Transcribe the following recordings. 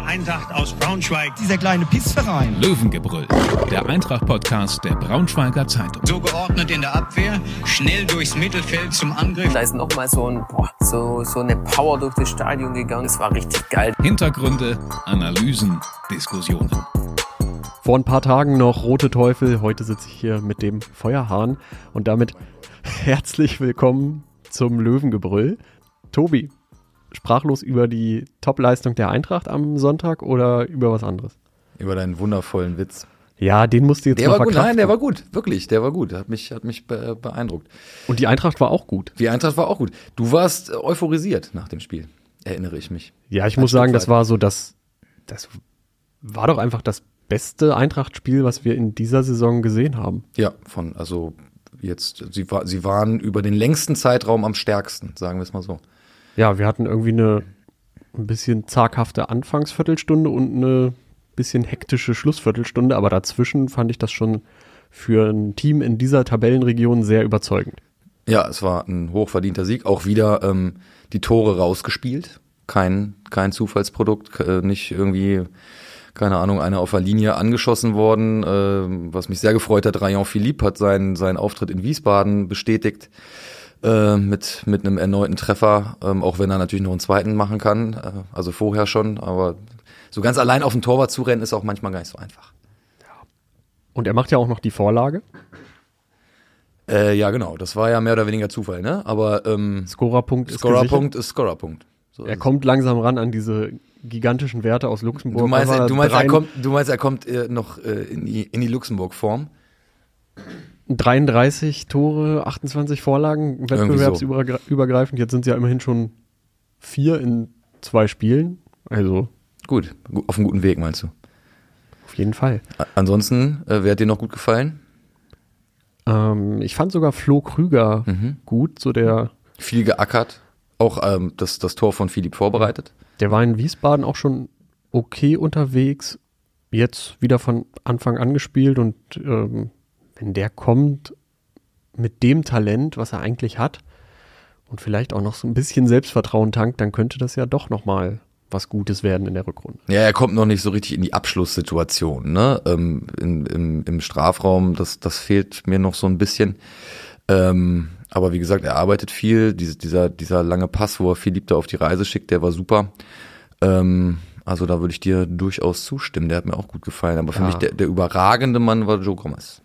Die Eintracht aus Braunschweig. Dieser kleine Pissverein. Löwengebrüll, der Eintracht-Podcast der Braunschweiger Zeitung. So geordnet in der Abwehr, schnell durchs Mittelfeld zum Angriff. Da ist nochmal so, ein, boah, so, so eine Power durch das Stadion gegangen. Das war richtig geil. Hintergründe, Analysen, Diskussionen. Vor ein paar Tagen noch Rote Teufel, heute sitze ich hier mit dem Feuerhahn und damit herzlich willkommen zum Löwengebrüll. Tobi, sprachlos über die Topleistung der Eintracht am Sonntag oder über was anderes? Über deinen wundervollen Witz. Ja, den musst du jetzt Der noch war gut, nein, der war gut, wirklich, der war gut, hat mich, hat mich be beeindruckt. Und die Eintracht war auch gut. Die Eintracht war auch gut. Du warst äh, euphorisiert nach dem Spiel, erinnere ich mich. Ja, ich Ein muss Stück sagen, das weit. war so das, das war doch einfach das beste Eintracht-Spiel, was wir in dieser Saison gesehen haben. Ja, von, also jetzt, sie, war, sie waren über den längsten Zeitraum am stärksten, sagen wir es mal so. Ja, wir hatten irgendwie eine ein bisschen zaghafte Anfangsviertelstunde und eine bisschen hektische Schlussviertelstunde, aber dazwischen fand ich das schon für ein Team in dieser Tabellenregion sehr überzeugend. Ja, es war ein hochverdienter Sieg. Auch wieder ähm, die Tore rausgespielt. Kein, kein Zufallsprodukt, äh, nicht irgendwie, keine Ahnung, einer auf der Linie angeschossen worden. Äh, was mich sehr gefreut hat, Rayon Philippe hat seinen, seinen Auftritt in Wiesbaden bestätigt äh, mit, mit einem erneuten Treffer, ähm, auch wenn er natürlich noch einen zweiten machen kann. Äh, also vorher schon, aber so ganz allein auf den Torwart zu rennen ist auch manchmal gar nicht so einfach. Und er macht ja auch noch die Vorlage. Äh, ja, genau. Das war ja mehr oder weniger Zufall, ne? Aber ähm, Scorerpunkt. Scorerpunkt ist Scorerpunkt. So Er ist es. kommt langsam ran an diese gigantischen Werte aus Luxemburg. Du meinst, du meinst, er kommt, du meinst, er kommt äh, noch äh, in die, in die Luxemburg-Form? 33 Tore, 28 Vorlagen, wettbewerbsübergreifend. Jetzt sind es ja immerhin schon vier in zwei Spielen. Also Gut, gu- auf einem guten Weg, meinst du? auf jeden Fall. Ansonsten, äh, wer hat dir noch gut gefallen? Ähm, ich fand sogar Flo Krüger Mhm. gut, so der, Viel geackert, auch ähm, das, das Tor von Philipp vorbereitet. der war in Wiesbaden auch schon okay unterwegs. Jetzt wieder von Anfang an gespielt und ähm, wenn der kommt mit dem Talent, was er eigentlich hat und vielleicht auch noch so ein bisschen Selbstvertrauen tankt, dann könnte das ja doch noch mal was Gutes werden in der Rückrunde. Ja, er kommt noch nicht so richtig in die Abschlusssituation, ne? Ähm, in, im, Im Strafraum, das, das fehlt mir noch so ein bisschen. Ähm, aber wie gesagt, er arbeitet viel. Diese, dieser, dieser lange Pass, wo er Philipp da auf die Reise schickt, der war super. Ähm, also da würde ich dir durchaus zustimmen. Der hat mir auch gut gefallen. Aber für Ja. mich der, der überragende Mann war Joe Gomez,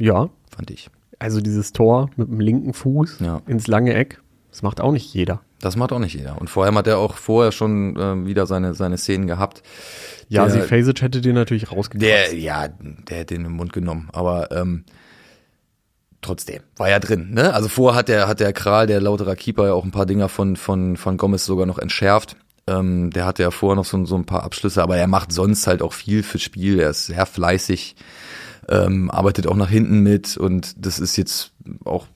Ja, fand ich. also dieses Tor mit dem linken Fuß Ja. ins lange Eck, das macht auch nicht jeder. Das macht auch nicht jeder. Und vor allem hat er auch vorher schon ähm, wieder seine, seine Szenen gehabt. Ja, Der- sie Fasic hätte den natürlich. Der, ja, der hätte ihn im Mund genommen, aber ähm, trotzdem, war ja drin, ne? Also vorher hat der, hat der Kral, der lauterer Keeper, ja auch ein paar Dinger von, von, von Gomez sogar noch entschärft. Ähm, der hatte ja vorher noch so, so ein paar Abschlüsse, aber er macht sonst halt auch viel fürs Spiel, er ist sehr fleißig, ähm, arbeitet auch nach hinten mit und das ist jetzt auch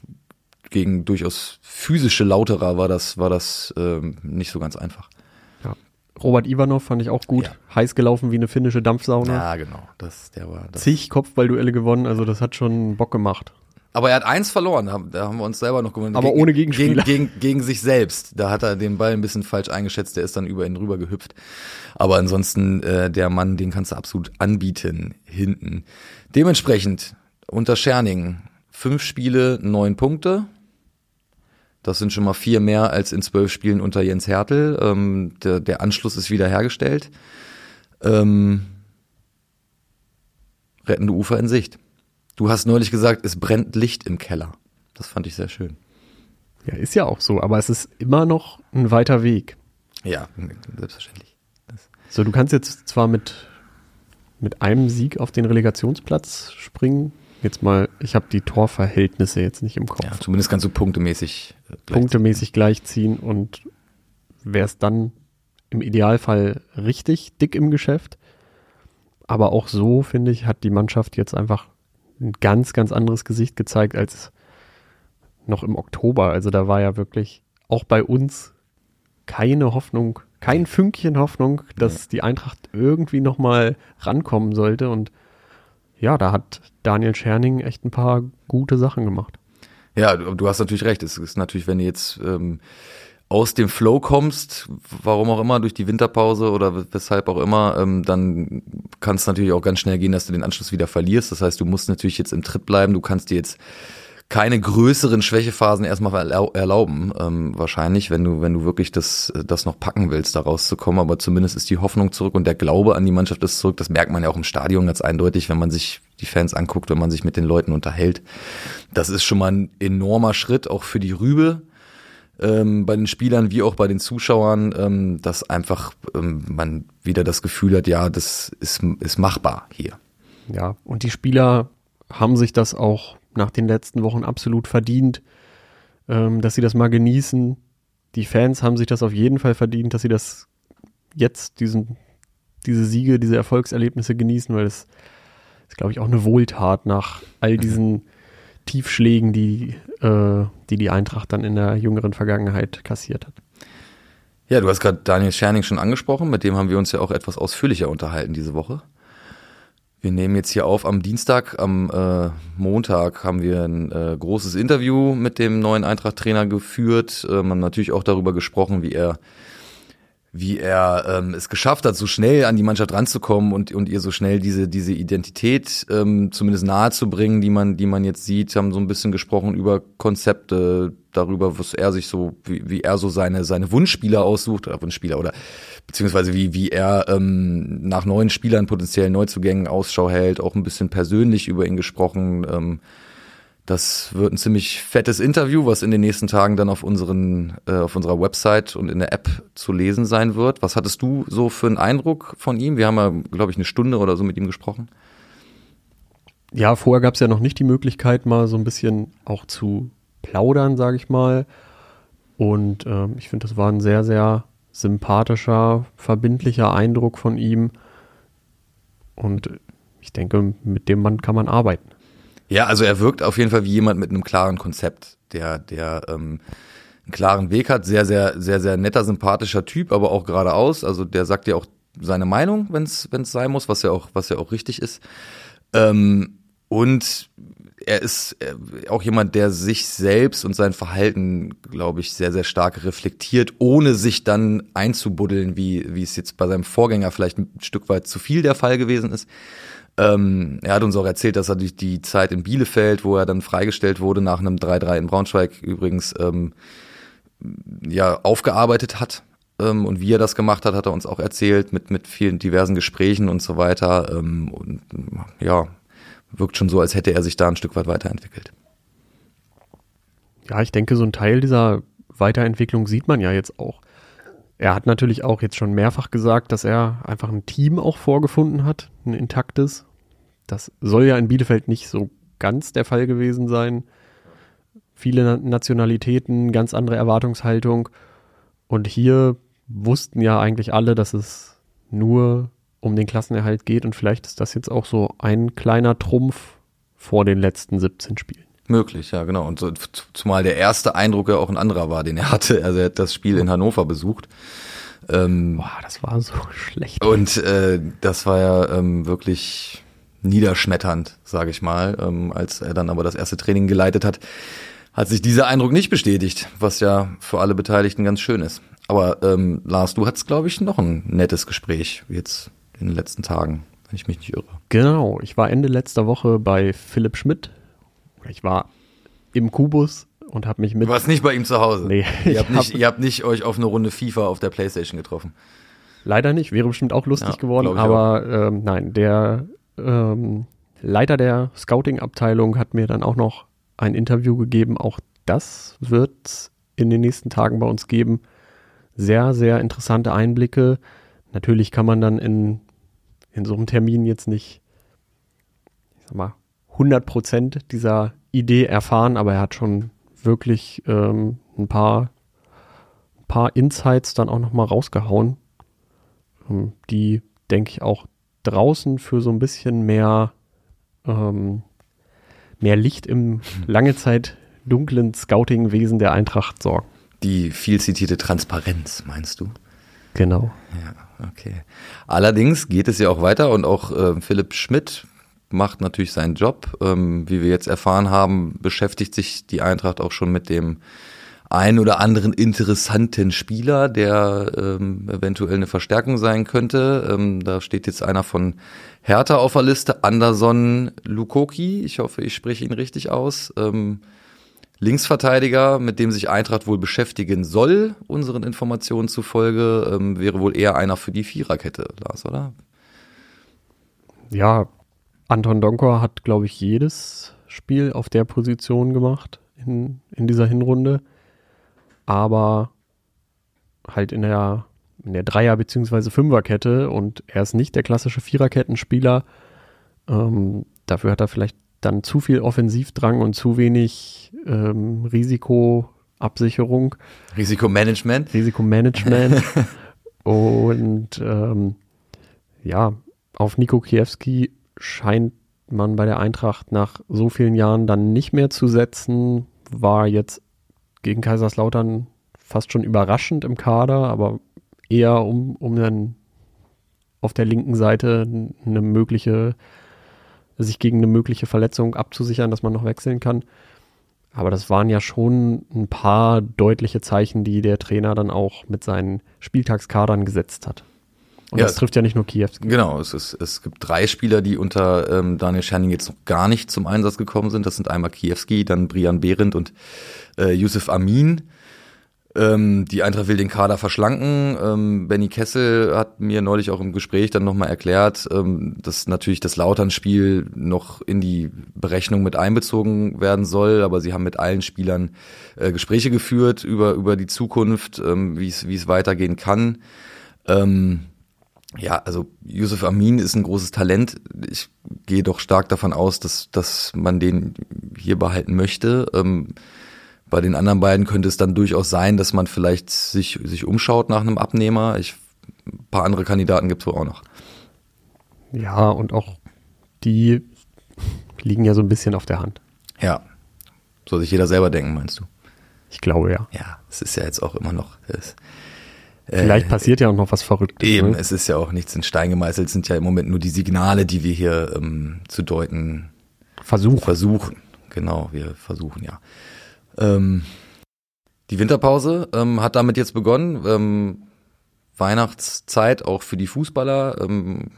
gegen durchaus physische Lauterer war das, war das ähm, nicht so ganz einfach. Ja. Robert Ivanov fand ich auch gut. Ja. Heiß gelaufen wie eine finnische Dampfsauna. Ja, genau. Das, der war, das, Zig Kopfballduelle gewonnen, also das hat schon Bock gemacht. Aber er hat eins verloren, da haben wir uns selber noch gewonnen. Aber ohne Gegenspieler. Gegen, gegen, gegen sich selbst. Da hat er den Ball ein bisschen falsch eingeschätzt, der ist dann über ihn rüber gehüpft. Aber ansonsten, äh, der Mann, den kannst du absolut anbieten, hinten. Dementsprechend, unter Scherning, fünf Spiele, neun Punkte. Das sind schon mal vier mehr als in zwölf Spielen unter Jens Hertel. Ähm, der, der Anschluss ist wieder hergestellt. Ähm, rettende Ufer in Sicht. Du hast neulich gesagt, es brennt Licht im Keller. Das fand ich sehr schön. Ja, ist ja auch so, aber es ist immer noch ein weiter Weg. Ja, selbstverständlich. So, du kannst jetzt zwar mit, mit einem Sieg auf den Relegationsplatz springen. Jetzt mal, ich habe die Torverhältnisse jetzt nicht im Kopf. Ja, zumindest kannst du punktemäßig. äh, gleich- Punktemäßig gleichziehen und wär's dann im Idealfall richtig dick im Geschäft. Aber auch so, finde ich, hat die Mannschaft jetzt einfach ein ganz, ganz anderes Gesicht gezeigt als noch im Oktober. Also da war ja wirklich auch bei uns keine Hoffnung, kein Fünkchen Hoffnung, dass die Eintracht irgendwie nochmal rankommen sollte. Und ja, da hat Daniel Scherning echt ein paar gute Sachen gemacht. Ja, du, du hast natürlich recht. Es ist natürlich, wenn du jetzt ähm, aus dem Flow kommst, warum auch immer, durch die Winterpause oder weshalb auch immer, ähm, dann kann es natürlich auch ganz schnell gehen, dass du den Anschluss wieder verlierst. Das heißt, du musst natürlich jetzt im Tritt bleiben, du kannst dir jetzt keine größeren Schwächephasen erstmal erlauben, ähm, wahrscheinlich, wenn du, wenn du wirklich das, das noch packen willst, da rauszukommen. Aber zumindest ist die Hoffnung zurück und der Glaube an die Mannschaft ist zurück. Das merkt man ja auch im Stadion ganz eindeutig, wenn man sich die Fans anguckt, wenn man sich mit den Leuten unterhält. Das ist schon mal ein enormer Schritt, auch für die Rübe. Ähm, bei den Spielern wie auch bei den Zuschauern, ähm, dass einfach ähm, man wieder das Gefühl hat, ja, das ist, ist machbar hier. Ja, und die Spieler haben sich das auch nach den letzten Wochen absolut verdient, ähm, dass sie das mal genießen. Die Fans haben sich das auf jeden Fall verdient, dass sie das jetzt, diesen, diese Siege, diese Erfolgserlebnisse genießen, weil es ist, glaube ich, auch eine Wohltat nach all diesen Tiefschlägen, die, äh, die die Eintracht dann in der jüngeren Vergangenheit kassiert hat. Ja, du hast gerade Daniel Scherning schon angesprochen, mit dem haben wir uns ja auch etwas ausführlicher unterhalten diese Woche. Wir nehmen jetzt hier auf am Dienstag, am äh, Montag haben wir ein äh, großes Interview mit dem neuen Eintracht-Trainer geführt. Ähm, haben natürlich auch darüber gesprochen, wie er wie er ähm, es geschafft hat, so schnell an die Mannschaft ranzukommen und, und ihr so schnell diese, diese Identität ähm, zumindest nahe zu bringen, die man, die man jetzt sieht, haben so ein bisschen gesprochen über Konzepte, darüber, was er sich so, wie, wie er so seine, seine Wunschspieler aussucht, oder Wunschspieler, oder beziehungsweise wie, wie er ähm, nach neuen Spielern, potenziellen Neuzugängen Ausschau hält, auch ein bisschen persönlich über ihn gesprochen. Ähm, das wird ein ziemlich fettes Interview, was in den nächsten Tagen dann auf unseren, äh, auf unserer Website und in der App zu lesen sein wird. Was hattest du so für einen Eindruck von ihm? Wir haben ja, glaube ich, eine Stunde oder so mit ihm gesprochen. Ja, vorher gab es ja noch nicht die Möglichkeit, mal so ein bisschen auch zu plaudern, sage ich mal. Und ähm, ich finde, das war ein sehr, sehr sympathischer, verbindlicher Eindruck von ihm. Und ich denke, mit dem Mann kann man arbeiten. Ja, also er wirkt auf jeden Fall wie jemand mit einem klaren Konzept, der, der ähm, einen klaren Weg hat, sehr, sehr, sehr, sehr netter, sympathischer Typ, aber auch geradeaus. Also der sagt ja auch seine Meinung, wenn es sein muss, was ja auch, was ja auch richtig ist. Ähm, und er ist äh, auch jemand, der sich selbst und sein Verhalten, glaube ich, sehr, sehr stark reflektiert, ohne sich dann einzubuddeln, wie, wie es jetzt bei seinem Vorgänger vielleicht ein Stück weit zu viel der Fall gewesen ist. Ähm, er hat uns auch erzählt, dass er durch die Zeit in Bielefeld, wo er dann freigestellt wurde, nach einem 3-3 in Braunschweig übrigens, ähm, ja, aufgearbeitet hat. Ähm, und wie er das gemacht hat, hat er uns auch erzählt, mit, mit vielen diversen Gesprächen und so weiter. Ähm, und ja, wirkt schon so, als hätte er sich da ein Stück weit weiterentwickelt. Ja, ich denke, so ein Teil dieser Weiterentwicklung sieht man ja jetzt auch. Er hat natürlich auch jetzt schon mehrfach gesagt, dass er einfach ein Team auch vorgefunden hat, ein intaktes. Das soll ja in Bielefeld nicht so ganz der Fall gewesen sein. Viele Nationalitäten, ganz andere Erwartungshaltung. Und hier wussten ja eigentlich alle, dass es nur um den Klassenerhalt geht und vielleicht ist das jetzt auch so ein kleiner Trumpf vor den letzten 17 Spielen. Möglich, ja, genau. Und so, zumal der erste Eindruck ja auch ein anderer war, den er hatte. Also er hat das Spiel in Hannover besucht. Ähm, Boah, das war so schlecht. Und äh, das war ja ähm, wirklich niederschmetternd, sage ich mal. Ähm, als er dann aber das erste Training geleitet hat, hat sich dieser Eindruck nicht bestätigt, was ja für alle Beteiligten ganz schön ist. Aber ähm, Lars, du hattest, glaube ich, noch ein nettes Gespräch jetzt in den letzten Tagen, wenn ich mich nicht irre. Genau, ich war Ende letzter Woche bei Philipp Schmidt. Ich war im Kubus und habe mich mit. Du warst nicht bei ihm zu Hause. Nee. Ihr habt, nicht, hab, ihr habt nicht euch auf eine Runde FIFA auf der Playstation getroffen. Leider nicht, wäre bestimmt auch lustig ja, geworden, aber ähm, nein, der ähm, Leiter der Scouting-Abteilung hat mir dann auch noch ein Interview gegeben. Auch das wird in den nächsten Tagen bei uns geben. Sehr, sehr interessante Einblicke. Natürlich kann man dann in in so einem Termin jetzt nicht, ich sag mal, 100 Prozent dieser Idee erfahren, aber er hat schon wirklich ähm, ein paar, ein paar Insights dann auch nochmal rausgehauen, ähm, die, denke ich, auch draußen für so ein bisschen mehr, ähm, mehr Licht im lange Zeit dunklen Scouting-Wesen der Eintracht sorgen. Die viel zitierte Transparenz, meinst du? Genau. Ja. Okay. Allerdings geht es ja auch weiter und auch äh, Philipp Schmidt macht natürlich seinen Job. Ähm, wie wir jetzt erfahren haben, beschäftigt sich die Eintracht auch schon mit dem einen oder anderen interessanten Spieler, der ähm, eventuell eine Verstärkung sein könnte. Ähm, da steht jetzt einer von Hertha auf der Liste, Anderson Lukoki. Ich hoffe, ich spreche ihn richtig aus. Ähm, Linksverteidiger, mit dem sich Eintracht wohl beschäftigen soll, unseren Informationen zufolge, ähm, wäre wohl eher einer für die Viererkette, Lars, oder? Ja, Anton Donkor hat, glaube ich, jedes Spiel auf der Position gemacht in, in dieser Hinrunde. Aber halt in der, in der Dreier- bzw. Fünferkette und er ist nicht der klassische Viererkettenspieler. Ähm, dafür hat er vielleicht dann zu viel Offensivdrang und zu wenig ähm, Risikoabsicherung. Risikomanagement. Risikomanagement. und ähm, ja, auf Nico Kiewski scheint man bei der Eintracht nach so vielen Jahren dann nicht mehr zu setzen. War jetzt gegen Kaiserslautern fast schon überraschend im Kader, aber eher um, um dann auf der linken Seite eine mögliche, sich gegen eine mögliche Verletzung abzusichern, dass man noch wechseln kann. Aber das waren ja schon ein paar deutliche Zeichen, die der Trainer dann auch mit seinen Spieltagskadern gesetzt hat. Und Ja, das trifft ja nicht nur Kiewski. Genau, es, ist, es gibt drei Spieler, die unter ähm, Daniel Scherning jetzt noch gar nicht zum Einsatz gekommen sind. Das sind einmal Kiewski, dann Brian Behrendt und äh, Yusuf Amin. Ähm, die Eintracht will den Kader verschlanken. Ähm, Benny Kessel hat mir neulich auch im Gespräch dann nochmal erklärt, ähm, dass natürlich das Lautern-Spiel noch in die Berechnung mit einbezogen werden soll, aber sie haben mit allen Spielern äh, Gespräche geführt über, über die Zukunft, ähm, wie es wie es weitergehen kann. Ähm, ja, also Yusuf Amin ist ein großes Talent. Ich gehe doch stark davon aus, dass, dass man den hier behalten möchte. Ähm, bei den anderen beiden könnte es dann durchaus sein, dass man vielleicht sich, sich umschaut nach einem Abnehmer. Ich, ein paar andere Kandidaten gibt es wohl auch noch. Ja, und auch die liegen ja so ein bisschen auf der Hand. Ja. Soll sich jeder selber denken, meinst du? Ich glaube ja. Ja, es ist ja jetzt auch immer noch. Es, Vielleicht äh, passiert ja auch noch was Verrücktes. Eben, Ne? es ist ja auch nichts in Stein gemeißelt, es sind ja im Moment nur die Signale, die wir hier ähm, zu deuten Versuch. versuchen. Genau, wir versuchen ja. Ähm, die Winterpause ähm, hat damit jetzt begonnen. Ähm, Weihnachtszeit auch für die Fußballer. Ähm,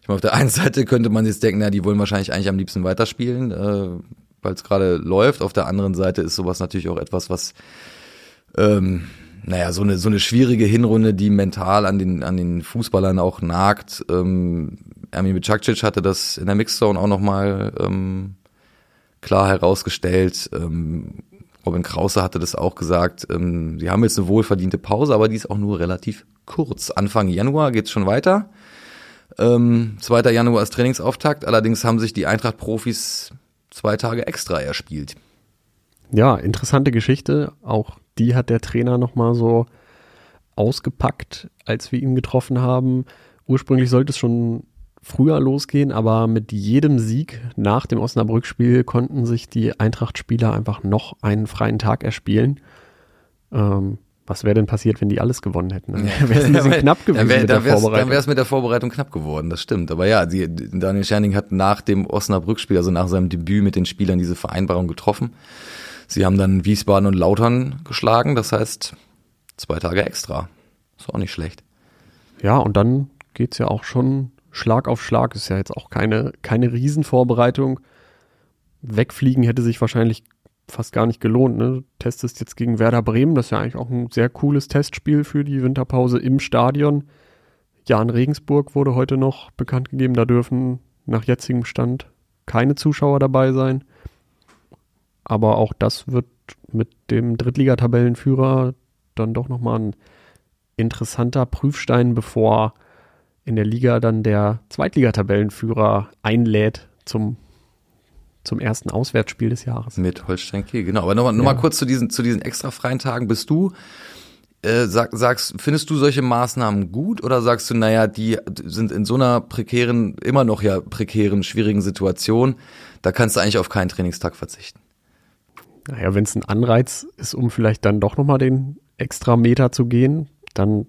ich meine, auf der einen Seite könnte man jetzt denken, na, die wollen wahrscheinlich eigentlich am liebsten weiterspielen, äh, weil es gerade läuft. Auf der anderen Seite ist sowas natürlich auch etwas, was ähm, naja, so eine, so eine schwierige Hinrunde, die mental an den, an den Fußballern auch nagt. Ähm, Ermin Bicakcic hatte das in der Mixzone auch nochmal ähm, klar herausgestellt. Ähm, Robin Krause hatte das auch gesagt. Ähm, sie haben jetzt eine wohlverdiente Pause, aber die ist auch nur relativ kurz. Anfang Januar geht's schon weiter. Ähm, 2. Januar ist Trainingsauftakt. Allerdings haben sich die Eintracht-Profis zwei Tage extra erspielt. Ja, interessante Geschichte. Auch die hat der Trainer nochmal so ausgepackt, als wir ihn getroffen haben. Ursprünglich sollte es schon früher losgehen, aber mit jedem Sieg nach dem Osnabrück-Spiel konnten sich die Eintracht-Spieler einfach noch einen freien Tag erspielen. Ähm, was wäre denn passiert, wenn die alles gewonnen hätten? Dann wäre es ein bisschen knapp gewesen dann wär, mit dann der wär's, Vorbereitung. Dann wäre es mit der Vorbereitung knapp geworden, das stimmt. Aber ja, die, Daniel Scherning hat nach dem Osnabrück-Spiel, also nach seinem Debüt mit den Spielern, diese Vereinbarung getroffen. Sie haben dann Wiesbaden und Lautern geschlagen, das heißt zwei Tage extra. Ist auch nicht schlecht. Ja, und dann geht's ja auch schon Schlag auf Schlag. Ist ja jetzt auch keine, keine Riesenvorbereitung. Wegfliegen hätte sich wahrscheinlich fast gar nicht gelohnt. Ne? Du testest jetzt gegen Werder Bremen. Das ist ja eigentlich auch ein sehr cooles Testspiel für die Winterpause im Stadion. Jan Regensburg wurde heute noch bekannt gegeben. Da dürfen nach jetzigem Stand keine Zuschauer dabei sein. Aber auch das wird mit dem Drittligatabellenführer dann doch nochmal ein interessanter Prüfstein, bevor in der Liga dann der Zweitligatabellenführer einlädt zum, zum ersten Auswärtsspiel des Jahres. Mit Holstein Kiel, genau. Aber nochmal noch mal Ja. kurz zu diesen, zu diesen extra freien Tagen. Bist du, äh, sag, sagst, findest du solche Maßnahmen gut oder sagst du, naja, die sind in so einer prekären, immer noch ja prekären, schwierigen Situation, da kannst du eigentlich auf keinen Trainingstag verzichten? Naja, wenn es ein Anreiz ist, um vielleicht dann doch nochmal den extra Meter zu gehen, dann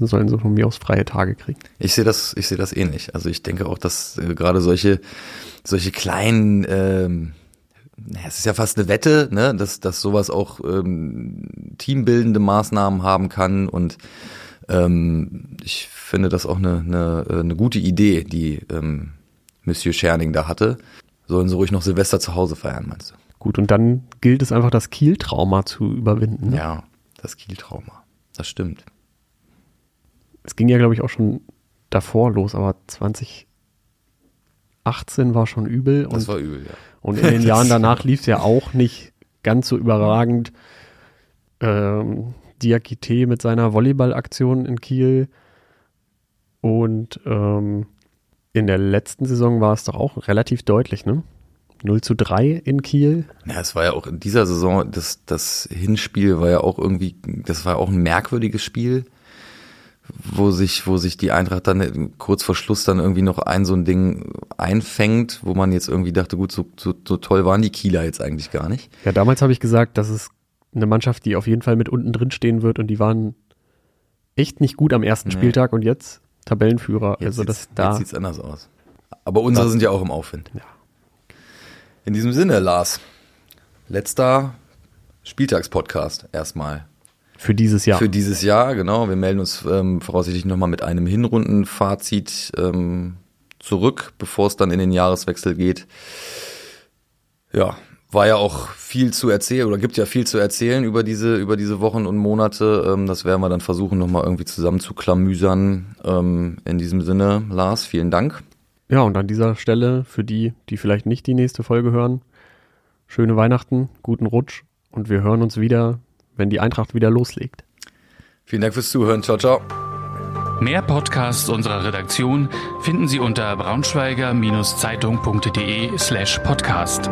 sollen sie von mir aus freie Tage kriegen. Ich sehe das, ich sehe das ähnlich. Also ich denke auch, dass äh, gerade solche, solche kleinen, ähm, es ist ja fast eine Wette, ne, dass, dass sowas auch ähm, teambildende Maßnahmen haben kann und ähm, ich finde das auch eine, eine, äh, eine gute Idee, die ähm, Monsieur Scherning da hatte. Sollen sie ruhig noch Silvester zu Hause feiern, meinst du? Gut, und dann gilt es einfach, das Kiel-Trauma zu überwinden. Ne? Ja, das Kiel-Trauma. Das stimmt. Es ging ja, glaube ich, auch schon davor los, aber 2018 war schon übel. Das und, war übel, ja. und in den Jahren danach lief es ja auch nicht ganz so überragend. Ähm, Diakite mit seiner Volleyballaktion in Kiel. Und ähm, in der letzten Saison war es doch auch relativ deutlich, ne? 0 zu 3 in Kiel. Ja, es war ja auch in dieser Saison, das, das Hinspiel war ja auch irgendwie, das war auch ein merkwürdiges Spiel, wo sich, wo sich die Eintracht dann kurz vor Schluss dann irgendwie noch ein so ein Ding einfängt, wo man jetzt irgendwie dachte, gut, so, so, so toll waren die Kieler jetzt eigentlich gar nicht. Ja, damals habe ich gesagt, das ist eine Mannschaft, die auf jeden Fall mit unten drin stehen wird und die waren echt nicht gut am ersten Nee. Spieltag und jetzt Tabellenführer. Jetzt also das da jetzt sieht's anders aus. Aber unsere sind ja auch im Aufwind. Ja. In diesem Sinne, Lars, letzter Spieltagspodcast erstmal. für dieses Jahr. Für dieses Jahr, genau. Wir melden uns ähm, voraussichtlich nochmal mit einem Hinrundenfazit ähm, zurück, bevor es dann in den Jahreswechsel geht. Ja, war ja auch viel zu erzählen oder gibt ja viel zu erzählen über diese, über diese Wochen und Monate. Ähm, das werden wir dann versuchen, nochmal irgendwie zusammen zu klamüsern. Ähm, in diesem Sinne, Lars, vielen Dank. Ja, und an dieser Stelle, für die, die vielleicht nicht die nächste Folge hören, schöne Weihnachten, guten Rutsch und wir hören uns wieder, wenn die Eintracht wieder loslegt. Vielen Dank fürs Zuhören. Ciao, ciao. Mehr Podcasts unserer Redaktion finden Sie unter braunschweiger-zeitung.de slash podcast.